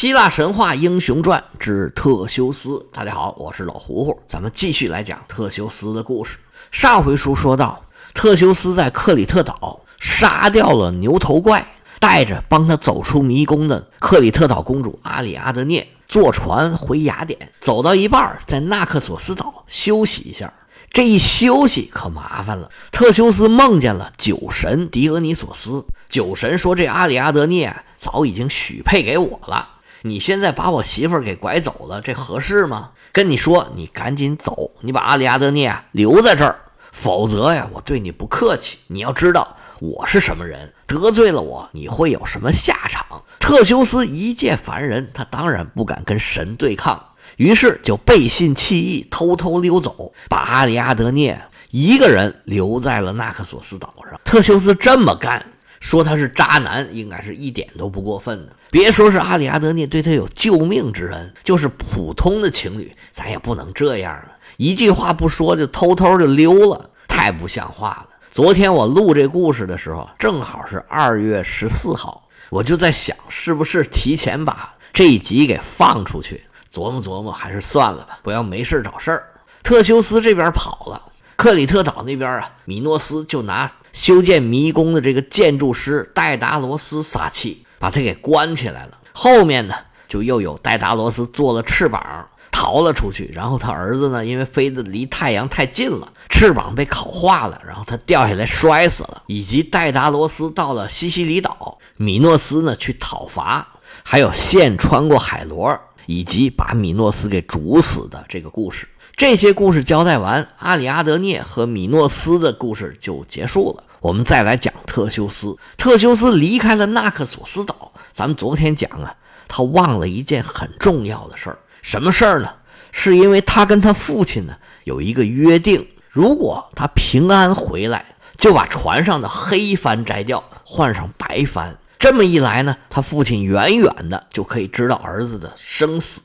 希腊神话英雄传之特修斯。大家好，我是老胡胡，咱们继续来讲特修斯的故事。上回书说到，特修斯在克里特岛杀掉了牛头怪，带着帮他走出迷宫的克里特岛公主阿里阿德涅坐船回雅典。走到一半，在纳克索斯岛休息一下。这一休息可麻烦了，特修斯梦见了酒神狄俄尼索斯。酒神说：“这阿里阿德涅早已经许配给我了。”你现在把我媳妇儿给拐走了，这合适吗？跟你说，你赶紧走，你把阿里阿德涅留在这儿，否则呀，我对你不客气。你要知道我是什么人，得罪了我，你会有什么下场？特修斯一介凡人，他当然不敢跟神对抗，于是就背信弃义，偷偷溜走，把阿里阿德涅一个人留在了纳克索斯岛上。特修斯这么干。说他是渣男，应该是一点都不过分的。别说是阿里阿德涅对他有救命之恩，就是普通的情侣，咱也不能这样啊！一句话不说就偷偷就溜了，太不像话了。昨天我录这故事的时候，正好是二月十四号，我就在想，是不是提前把这一集给放出去？琢磨琢磨，还是算了吧，不要没事找事儿。特修斯这边跑了，克里特岛那边啊，米诺斯就拿。修建迷宫的这个建筑师戴达罗斯撒气，把他给关起来了。后面呢，就又有戴达罗斯做了翅膀逃了出去。然后他儿子呢，因为飞得离太阳太近了，翅膀被烤化了，然后他掉下来摔死了。以及戴达罗斯到了西西里岛，米诺斯呢去讨伐，还有线穿过海螺，以及把米诺斯给煮死的这个故事。这些故事交代完，阿里阿德涅和米诺斯的故事就结束了。我们再来讲特修斯。特修斯离开了纳克索斯岛。咱们昨天讲啊，他忘了一件很重要的事儿。什么事儿呢？是因为他跟他父亲呢有一个约定，如果他平安回来，就把船上的黑帆摘掉，换上白帆。这么一来呢，他父亲远远的就可以知道儿子的生死。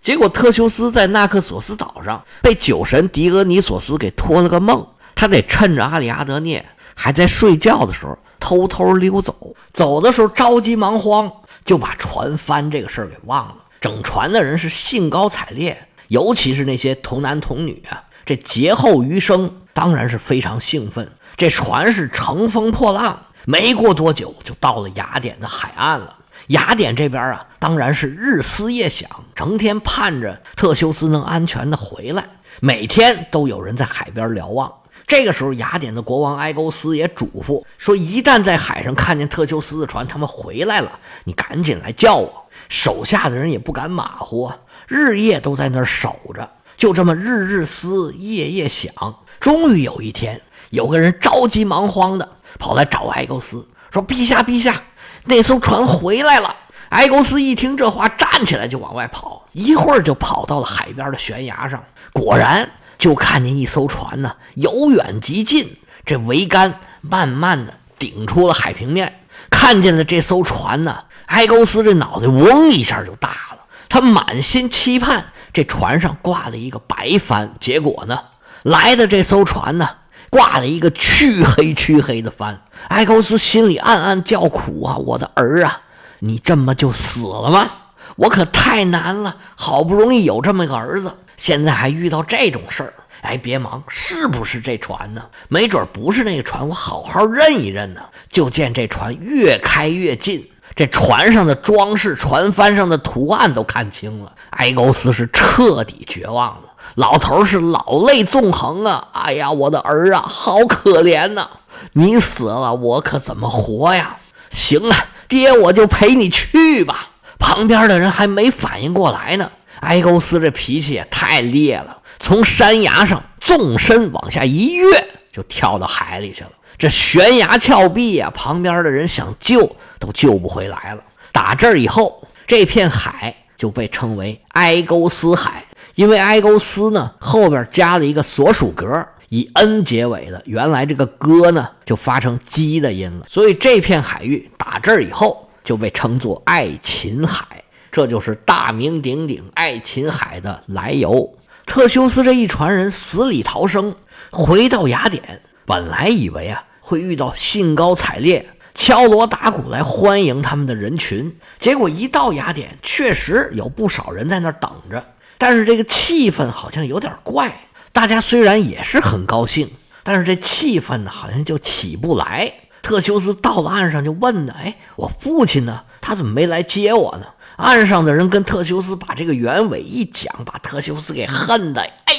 结果特修斯在纳克索斯岛上被酒神狄俄尼索斯给托了个梦，他得趁着阿里阿德涅。还在睡觉的时候，偷偷溜走。走的时候着急忙慌，就把船翻这个事儿给忘了。整船的人是兴高采烈，尤其是那些童男童女啊，这劫后余生当然是非常兴奋。这船是乘风破浪，没过多久就到了雅典的海岸了。雅典这边啊，当然是日思夜想，成天盼着特修斯能安全的回来，每天都有人在海边瞭望。这个时候，雅典的国王埃勾斯也嘱咐说：“一旦在海上看见特修斯的船，他们回来了，你赶紧来叫我。”手下的人也不敢马虎，日夜都在那儿守着。就这么日日思，夜夜想。终于有一天，有个人着急忙慌的跑来找埃勾斯，说：“陛下，陛下，那艘船回来了。”埃勾斯一听这话，站起来就往外跑，一会儿就跑到了海边的悬崖上，果然。就看见一艘船呢，由远及近，这桅杆慢慢的顶出了海平面。看见了这艘船呢，埃勾斯这脑袋嗡一下就大了。他满心期盼这船上挂了一个白帆，结果呢，来的这艘船呢，挂了一个黢黑黢黑的帆。埃勾斯心里暗暗叫苦啊，我的儿啊，你这么就死了吗？我可太难了，好不容易有这么个儿子。现在还遇到这种事儿，哎，别忙，是不是这船呢？没准不是那个船，我好好认一认呢。就见这船越开越近，这船上的装饰、船帆上的图案都看清了。埃勾斯是彻底绝望了，老头是老泪纵横啊！哎呀，我的儿啊，好可怜呐！你死了，我可怎么活呀？行啊，爹，我就陪你去吧。旁边的人还没反应过来呢。埃勾斯这脾气也太烈了，从山崖上纵身往下一跃，就跳到海里去了。这悬崖峭壁呀，旁边的人想救都救不回来了。打这儿以后，这片海就被称为埃勾斯海，因为埃勾斯呢后边加了一个所属格，以 n 结尾的，原来这个哥呢就发成鸡的音了，所以这片海域打这儿以后就被称作爱琴海。这就是大名鼎鼎爱琴海的来由。特修斯这一船人死里逃生，回到雅典，本来以为啊会遇到兴高采烈、敲锣打鼓来欢迎他们的人群。结果一到雅典，确实有不少人在那儿等着，但是这个气氛好像有点怪。大家虽然也是很高兴，但是这气氛呢，好像就起不来。特修斯到了岸上，就问呢：“哎，我父亲呢？他怎么没来接我呢？”岸上的人跟特修斯把这个原委一讲，把特修斯给恨的，哎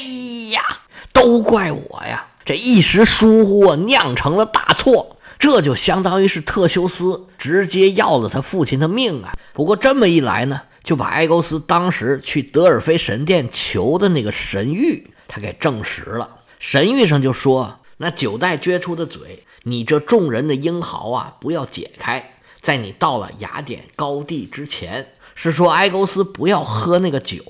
呀，都怪我呀！这一时疏忽，酿成了大错。这就相当于是特修斯直接要了他父亲的命啊！不过这么一来呢，就把埃勾斯当时去德尔菲神殿求的那个神谕，他给证实了。神谕上就说：“那九代撅出的嘴。”你这众人的英豪啊，不要解开。在你到了雅典高地之前，是说埃勾斯不要喝那个酒。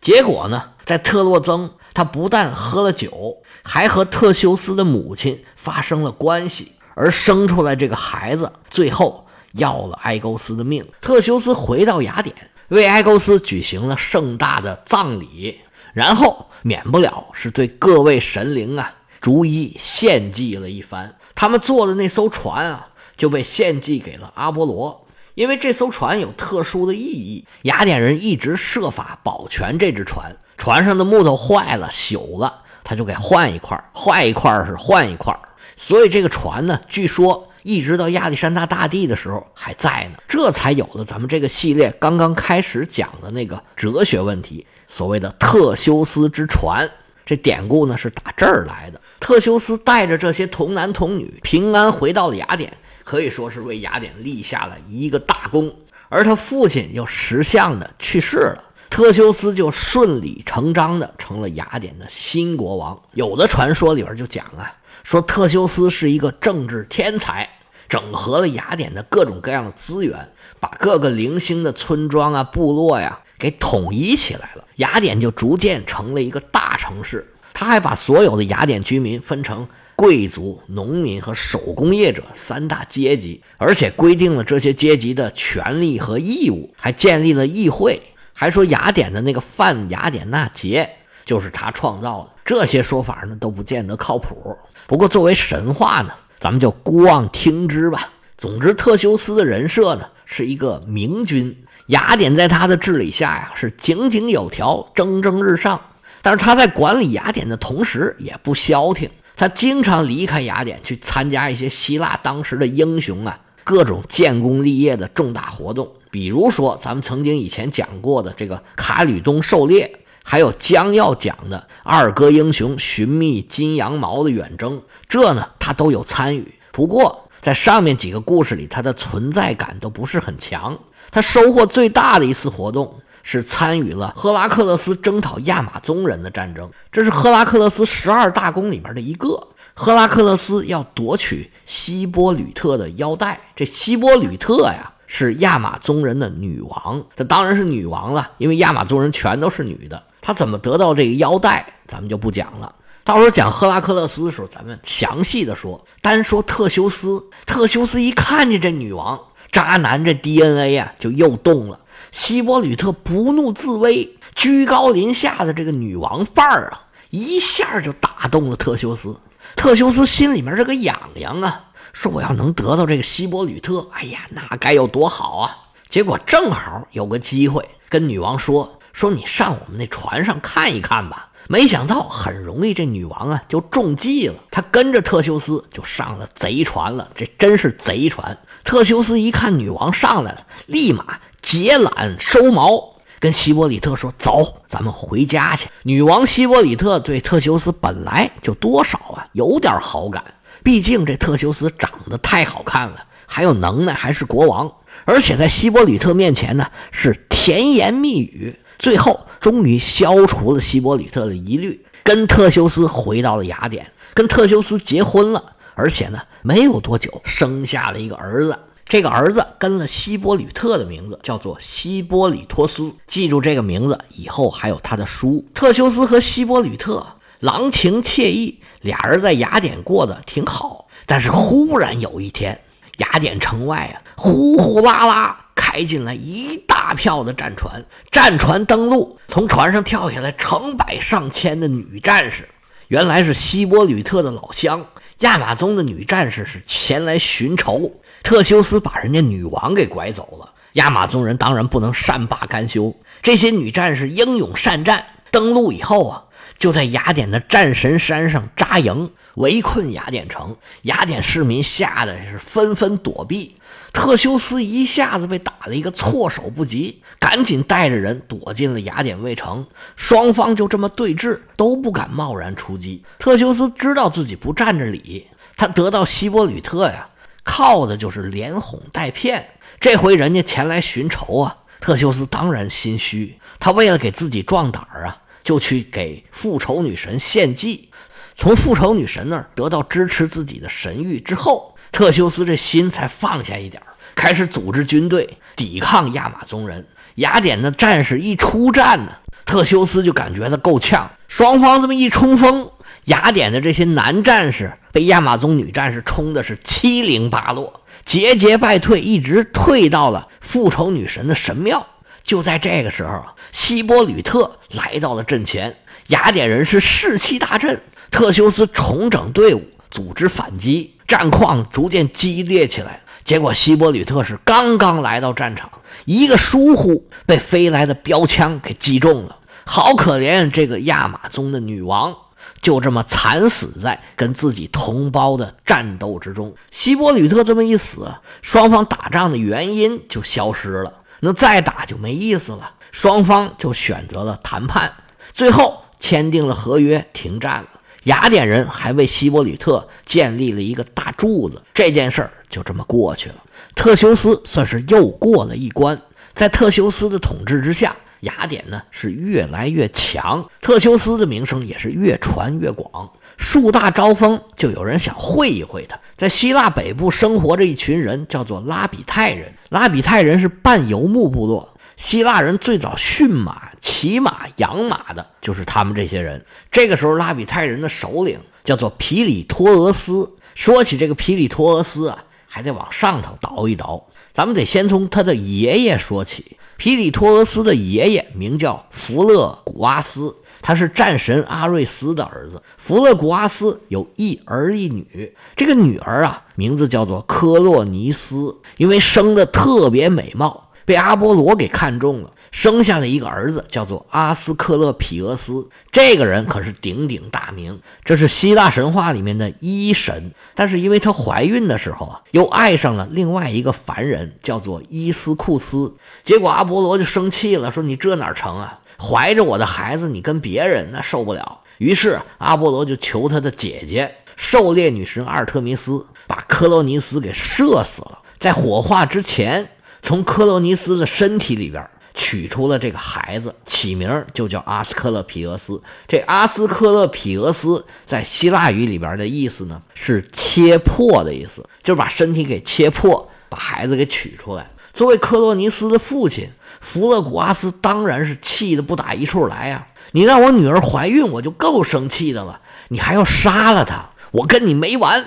结果呢，在特洛曾，他不但喝了酒，还和特修斯的母亲发生了关系，而生出来这个孩子，最后要了埃勾斯的命。特修斯回到雅典，为埃勾斯举行了盛大的葬礼，然后免不了是对各位神灵啊逐一献祭了一番。他们坐的那艘船啊，就被献祭给了阿波罗，因为这艘船有特殊的意义。雅典人一直设法保全这只船，船上的木头坏了、朽了，他就给换一块坏一块是换一块所以这个船呢，据说一直到亚历山大大帝的时候还在呢，这才有了咱们这个系列刚刚开始讲的那个哲学问题，所谓的特修斯之船。这典故呢是打这儿来的。特修斯带着这些童男童女平安回到了雅典，可以说是为雅典立下了一个大功。而他父亲又识相的去世了，特修斯就顺理成章的成了雅典的新国王。有的传说里边就讲啊，说特修斯是一个政治天才，整合了雅典的各种各样的资源，把各个零星的村庄啊、部落呀。给统一起来了，雅典就逐渐成了一个大城市。他还把所有的雅典居民分成贵族、农民和手工业者三大阶级，而且规定了这些阶级的权利和义务，还建立了议会。还说雅典的那个泛雅典娜节就是他创造的。这些说法呢都不见得靠谱。不过作为神话呢，咱们就姑妄听之吧。总之，特修斯的人设呢是一个明君。雅典在他的治理下呀，是井井有条、蒸蒸日上。但是他在管理雅典的同时，也不消停。他经常离开雅典，去参加一些希腊当时的英雄啊各种建功立业的重大活动。比如说，咱们曾经以前讲过的这个卡吕冬狩猎，还有将要讲的二哥英雄寻觅金羊毛的远征，这呢他都有参与。不过在上面几个故事里，他的存在感都不是很强。他收获最大的一次活动是参与了赫拉克勒斯征讨亚马宗人的战争，这是赫拉克勒斯十二大功里面的一个。赫拉克勒斯要夺取希波吕特的腰带，这希波吕特呀是亚马宗人的女王，她当然是女王了，因为亚马宗人全都是女的。她怎么得到这个腰带，咱们就不讲了。到时候讲赫拉克勒斯的时候，咱们详细的说。单说特修斯，特修斯一看见这女王。渣男这 DNA 呀，就又动了。希波吕特不怒自威、居高临下的这个女王范儿啊，一下就打动了特修斯。特修斯心里面这个痒痒啊，说我要能得到这个希波吕特，哎呀，那该有多好啊！结果正好有个机会，跟女王说说你上我们那船上看一看吧。没想到很容易，这女王啊就中计了。她跟着特修斯就上了贼船了，这真是贼船。特修斯一看女王上来了，立马解缆收锚，跟希波里特说：“走，咱们回家去。”女王希波里特对特修斯本来就多少啊有点好感，毕竟这特修斯长得太好看了，还有能耐，还是国王，而且在希波里特面前呢是甜言蜜语，最后终于消除了希波里特的疑虑，跟特修斯回到了雅典，跟特修斯结婚了。而且呢，没有多久，生下了一个儿子。这个儿子跟了希波吕特的名字，叫做希波里托斯。记住这个名字，以后还有他的书。特修斯和希波吕特郎情妾意，俩人在雅典过得挺好。但是忽然有一天，雅典城外啊，呼呼啦啦开进来一大票的战船。战船登陆，从船上跳下来成百上千的女战士，原来是希波吕特的老乡。亚马宗的女战士是前来寻仇，特修斯把人家女王给拐走了。亚马宗人当然不能善罢甘休，这些女战士英勇善战，登陆以后啊，就在雅典的战神山上扎营，围困雅典城。雅典市民吓得是纷纷躲避。特修斯一下子被打了一个措手不及，赶紧带着人躲进了雅典卫城。双方就这么对峙，都不敢贸然出击。特修斯知道自己不占着理，他得到希波吕特呀，靠的就是连哄带骗。这回人家前来寻仇啊，特修斯当然心虚。他为了给自己壮胆儿啊，就去给复仇女神献祭。从复仇女神那儿得到支持自己的神谕之后，特修斯这心才放下一点开始组织军队抵抗亚马宗人。雅典的战士一出战呢，特修斯就感觉到够呛。双方这么一冲锋，雅典的这些男战士被亚马宗女战士冲的是七零八落。节节败退，一直退到了复仇女神的神庙。就在这个时候希波吕特来到了阵前，雅典人是士气大振。特修斯重整队伍，组织反击，战况逐渐激烈起来。结果希波吕特是刚刚来到战场，一个疏忽，被飞来的标枪给击中了。好可怜这个亚马宗的女王。就这么惨死在跟自己同胞的战斗之中。希波吕特这么一死，双方打仗的原因就消失了。那再打就没意思了。双方就选择了谈判，最后签订了合约，停战了。雅典人还为希波吕特建立了一个大柱子。这件事儿就这么过去了。特修斯算是又过了一关。在特修斯的统治之下。雅典呢是越来越强，特修斯的名声也是越传越广。树大招风，就有人想会一会他。在希腊北部生活着一群人，叫做拉比泰人。拉比泰人是半游牧部落。希腊人最早驯马、骑马、养马的就是他们这些人。这个时候，拉比泰人的首领叫做皮里托俄斯。说起这个皮里托俄斯啊，还得往上头倒一倒，咱们得先从他的爷爷说起。皮里托俄斯的爷爷名叫弗勒古阿斯，他是战神阿瑞斯的儿子。弗勒古阿斯有一儿一女，这个女儿啊，名字叫做科洛尼斯，因为生的特别美貌，被阿波罗给看中了。生下了一个儿子，叫做阿斯克勒皮俄斯。这个人可是鼎鼎大名，这是希腊神话里面的医神。但是因为她怀孕的时候啊，又爱上了另外一个凡人，叫做伊斯库斯。结果阿波罗就生气了，说：“你这哪成啊？怀着我的孩子，你跟别人那受不了。”于是阿波罗就求他的姐姐狩猎女神阿尔特弥斯，把科洛尼斯给射死了。在火化之前，从科洛尼斯的身体里边。取出了这个孩子，起名就叫阿斯克勒皮俄斯。这阿斯克勒皮俄斯在希腊语里边的意思呢，是切破的意思，就是把身体给切破，把孩子给取出来。作为克洛尼斯的父亲，弗勒古阿斯当然是气得不打一处来呀！你让我女儿怀孕，我就够生气的了，你还要杀了她，我跟你没完！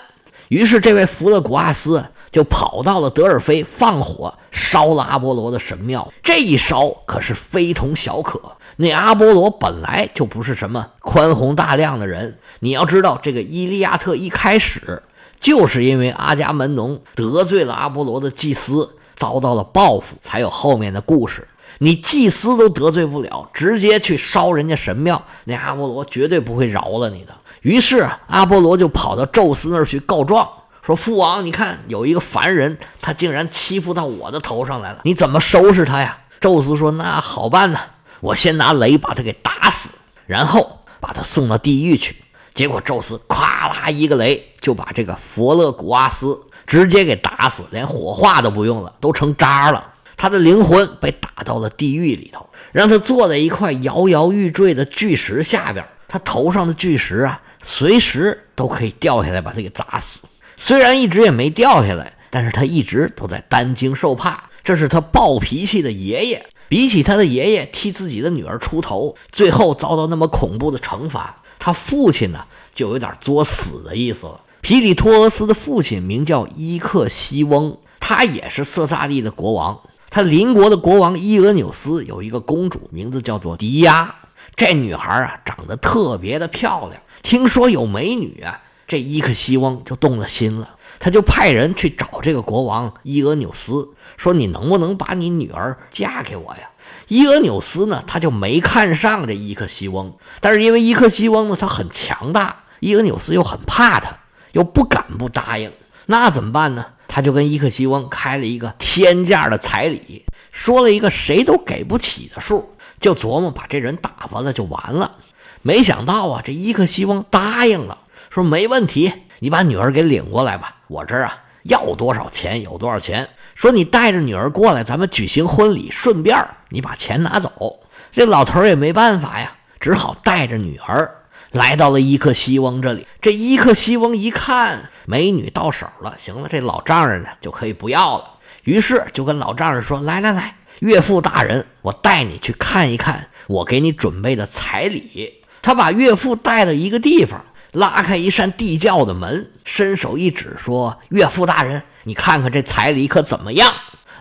于是这位弗勒古阿斯。就跑到了德尔菲，放火烧了阿波罗的神庙。这一烧可是非同小可。那阿波罗本来就不是什么宽宏大量的人。你要知道，这个伊利亚特一开始就是因为阿伽门农得罪了阿波罗的祭司，遭到了报复，才有后面的故事。你祭司都得罪不了，直接去烧人家神庙，那阿波罗绝对不会饶了你的。于是阿波罗就跑到宙斯那儿去告状。说父王，你看有一个凡人，他竟然欺负到我的头上来了，你怎么收拾他呀？宙斯说：“那好办呢，我先拿雷把他给打死，然后把他送到地狱去。”结果宙斯咵啦一个雷，就把这个佛勒古阿斯直接给打死，连火化都不用了，都成渣了。他的灵魂被打到了地狱里头，让他坐在一块摇摇欲坠的巨石下边，他头上的巨石啊，随时都可以掉下来把他给砸死。虽然一直也没掉下来，但是他一直都在担惊受怕。这是他暴脾气的爷爷，比起他的爷爷替自己的女儿出头，最后遭到那么恐怖的惩罚，他父亲呢就有点作死的意思了。皮里托俄斯的父亲名叫伊克西翁，他也是色萨利的国王。他邻国的国王伊俄纽斯有一个公主，名字叫做迪亚。这女孩啊长得特别的漂亮，听说有美女啊。这伊克西翁就动了心了，他就派人去找这个国王伊俄纽斯，说：“你能不能把你女儿嫁给我呀？”伊俄纽斯呢，他就没看上这伊克西翁，但是因为伊克西翁呢，他很强大，伊俄纽斯又很怕他，又不敢不答应，那怎么办呢？他就跟伊克西翁开了一个天价的彩礼，说了一个谁都给不起的数，就琢磨把这人打发了就完了。没想到啊，这伊克西翁答应了，说没问题，你把女儿给领过来吧，我这儿啊要多少钱有多少钱。说你带着女儿过来，咱们举行婚礼，顺便你把钱拿走。这老头也没办法呀，只好带着女儿来到了伊克西翁这里。这伊克西翁一看美女到手了，行了，这老丈人呢就可以不要了。于是就跟老丈人说：“来来来，岳父大人，我带你去看一看我给你准备的彩礼。”他把岳父带到一个地方。拉开一扇地窖的门，伸手一指，说：“岳父大人，你看看这彩礼可怎么样？”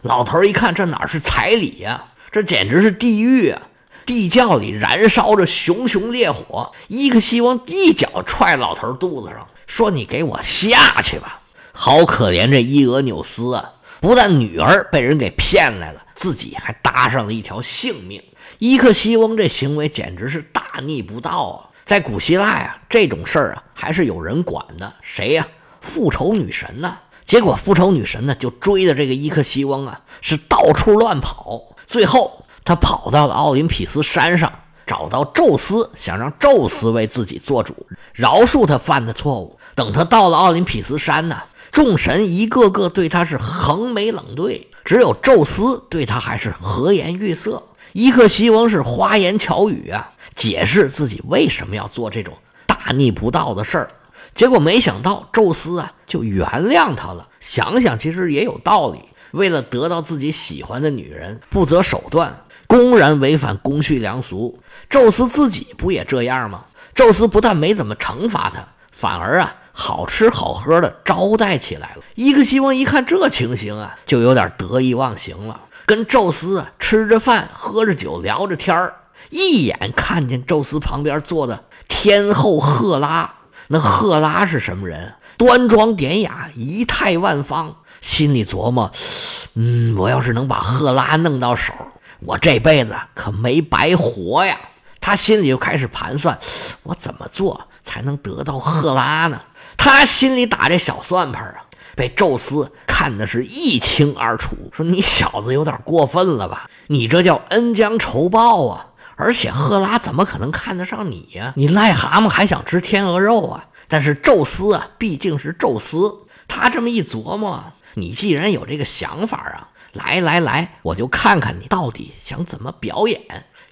老头一看，这哪是彩礼呀？这简直是地狱啊！地窖里燃烧着熊熊烈火。伊克西翁一脚踹老头肚子上，说：“你给我下去吧！”好可怜这伊俄纽斯啊！不但女儿被人给骗来了，自己还搭上了一条性命。伊克西翁这行为简直是大逆不道啊！在古希腊呀，这种事儿啊还是有人管的。谁呀？复仇女神呢？结果复仇女神呢就追着这个伊克西翁啊，是到处乱跑。最后他跑到了奥林匹斯山上，找到宙斯，想让宙斯为自己做主，饶恕他犯的错误。等他到了奥林匹斯山呢，众神一个个对他是横眉冷对，只有宙斯对他还是和颜悦色。伊克西翁是花言巧语啊。解释自己为什么要做这种大逆不道的事儿，结果没想到宙斯啊就原谅他了。想想其实也有道理，为了得到自己喜欢的女人，不择手段，公然违反公序良俗。宙斯自己不也这样吗？宙斯不但没怎么惩罚他，反而啊好吃好喝的招待起来了。伊克西翁一看这情形啊，就有点得意忘形了，跟宙斯啊吃着饭，喝着酒，聊着天儿。一眼看见宙斯旁边坐的天后赫拉，那赫拉是什么人？端庄典雅，仪态万方。心里琢磨：嗯，我要是能把赫拉弄到手，我这辈子可没白活呀。他心里就开始盘算：我怎么做才能得到赫拉呢？他心里打这小算盘啊，被宙斯看的是一清二楚。说你小子有点过分了吧？你这叫恩将仇报啊！而且赫拉怎么可能看得上你呀？你癞蛤蟆还想吃天鹅肉啊？但是宙斯啊，毕竟是宙斯，他这么一琢磨，你既然有这个想法啊，来来来，我就看看你到底想怎么表演。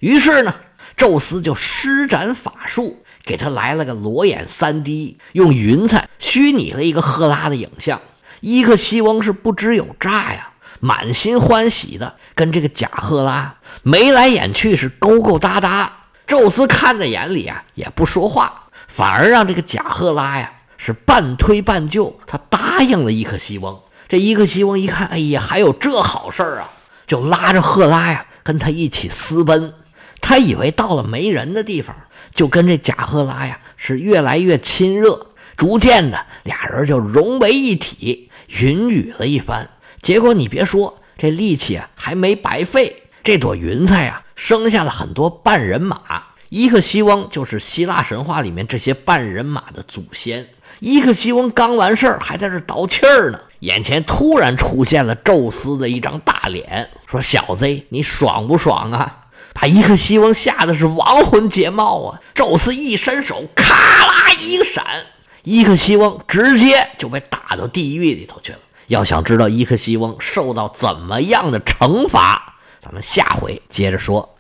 于是呢，宙斯就施展法术，给他来了个裸眼 3D，用云彩虚拟了一个赫拉的影像。伊克西翁是不知有诈呀。满心欢喜的跟这个贾赫拉眉来眼去，是勾勾搭搭。宙斯看在眼里啊，也不说话，反而让这个贾赫拉呀是半推半就，他答应了伊克西翁。这伊克西翁一看，哎呀，还有这好事啊，就拉着赫拉呀跟他一起私奔。他以为到了没人的地方，就跟这贾赫拉呀是越来越亲热，逐渐的俩人就融为一体，云雨了一番。结果你别说，这力气啊还没白费。这朵云彩啊，生下了很多半人马。伊克西翁就是希腊神话里面这些半人马的祖先。伊克西翁刚完事儿，还在这倒气儿呢，眼前突然出现了宙斯的一张大脸，说：“小子，你爽不爽啊？”把伊克西翁吓得是亡魂皆冒啊！宙斯一伸手，咔啦一个闪，伊克西翁直接就被打到地狱里头去了。要想知道伊克西翁受到怎么样的惩罚，咱们下回接着说。